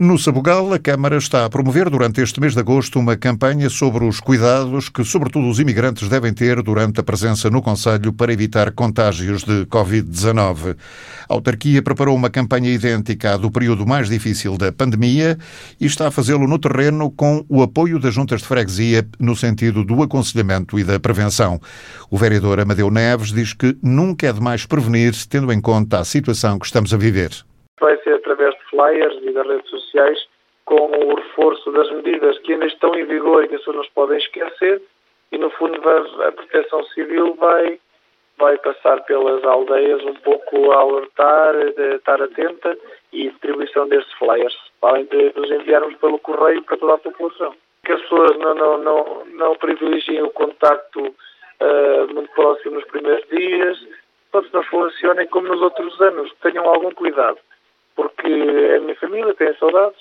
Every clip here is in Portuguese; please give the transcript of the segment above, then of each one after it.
No Sabugal, a Câmara está a promover durante este mês de agosto uma campanha sobre os cuidados que, sobretudo, os imigrantes devem ter durante a presença no Conselho para evitar contágios de Covid-19. A autarquia preparou uma campanha idêntica à do período mais difícil da pandemia e está a fazê-lo no terreno com o apoio das juntas de freguesia no sentido do aconselhamento e da prevenção. O vereador Amadeu Neves diz que nunca é demais prevenir, tendo em conta a situação que estamos a viver vai ser através de flyers e das redes sociais, com o reforço das medidas que ainda estão em vigor e que as pessoas não se podem esquecer, e no fundo a proteção civil vai, vai passar pelas aldeias um pouco a alertar, de estar atenta e distribuição destes flyers, além de os enviarmos pelo correio para toda a população. Que as pessoas não, não, não, não privilegiem o contacto uh, muito próximo nos primeiros dias, todos não funcionem como nos outros anos, tenham algum cuidado porque a minha família tem saudades,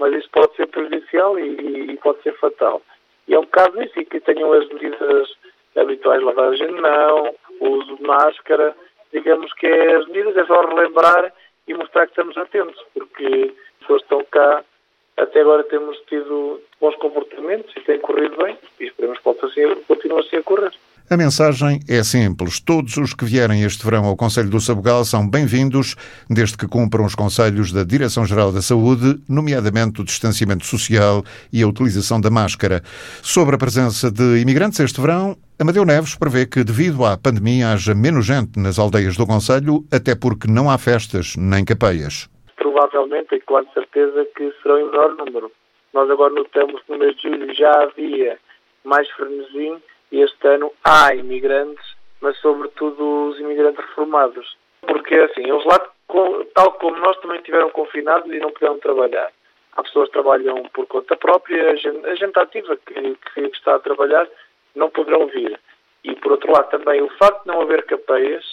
mas isso pode ser prejudicial e, e pode ser fatal. E é um bocado isso, e que tenham as medidas habituais, lavagem de mão, uso de máscara, digamos que é, as medidas é só relembrar e mostrar que estamos atentos, porque as pessoas estão cá, até agora temos tido bons comportamentos e tem corrido bem, e esperemos que continue assim a correr. A mensagem é simples. Todos os que vierem este verão ao Conselho do Sabugal são bem-vindos, desde que cumpram os conselhos da Direção-Geral da Saúde, nomeadamente o distanciamento social e a utilização da máscara. Sobre a presença de imigrantes este verão, Amadeu Neves prevê que, devido à pandemia, haja menos gente nas aldeias do Conselho, até porque não há festas nem capeias. Provavelmente e com certeza que será em menor número. Nós agora notamos que no mês de julho já havia mais frenesim este ano há imigrantes, mas sobretudo os imigrantes reformados. Porque assim, eles lá, tal como nós, também estiveram confinados e não puderam trabalhar. Há pessoas que trabalham por conta própria, a gente, a gente ativa que, que está a trabalhar não poderão vir. E por outro lado também o facto de não haver capeias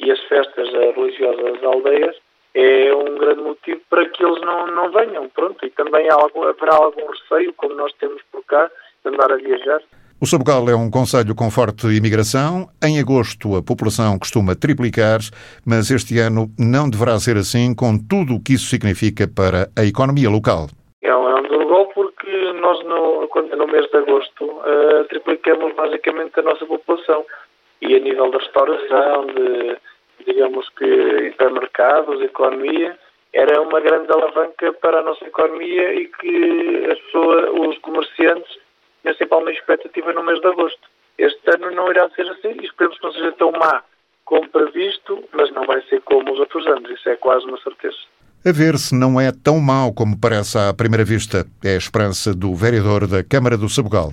e as festas religiosas das aldeias é um grande motivo para que eles não, não venham. Pronto, e também há algum, haverá algum receio, como nós temos por cá, de andar a viajar. O Sabugal é um conselho com forte imigração. Em agosto a população costuma triplicar, mas este ano não deverá ser assim, com tudo o que isso significa para a economia local. É um, é um duro gol porque nós, no, no mês de agosto, uh, triplicamos basicamente a nossa população. E a nível da restauração, de, digamos que, hipermercados, economia, era uma grande alavanca para a nossa economia e que as pessoas, os comerciantes tinha sempre alguma expectativa no mês de agosto. Este ano não irá ser assim e esperemos que não seja tão má como previsto, mas não vai ser como os outros anos, isso é quase uma certeza. A ver se não é tão mau como parece à primeira vista. É a esperança do vereador da Câmara do Sabugal.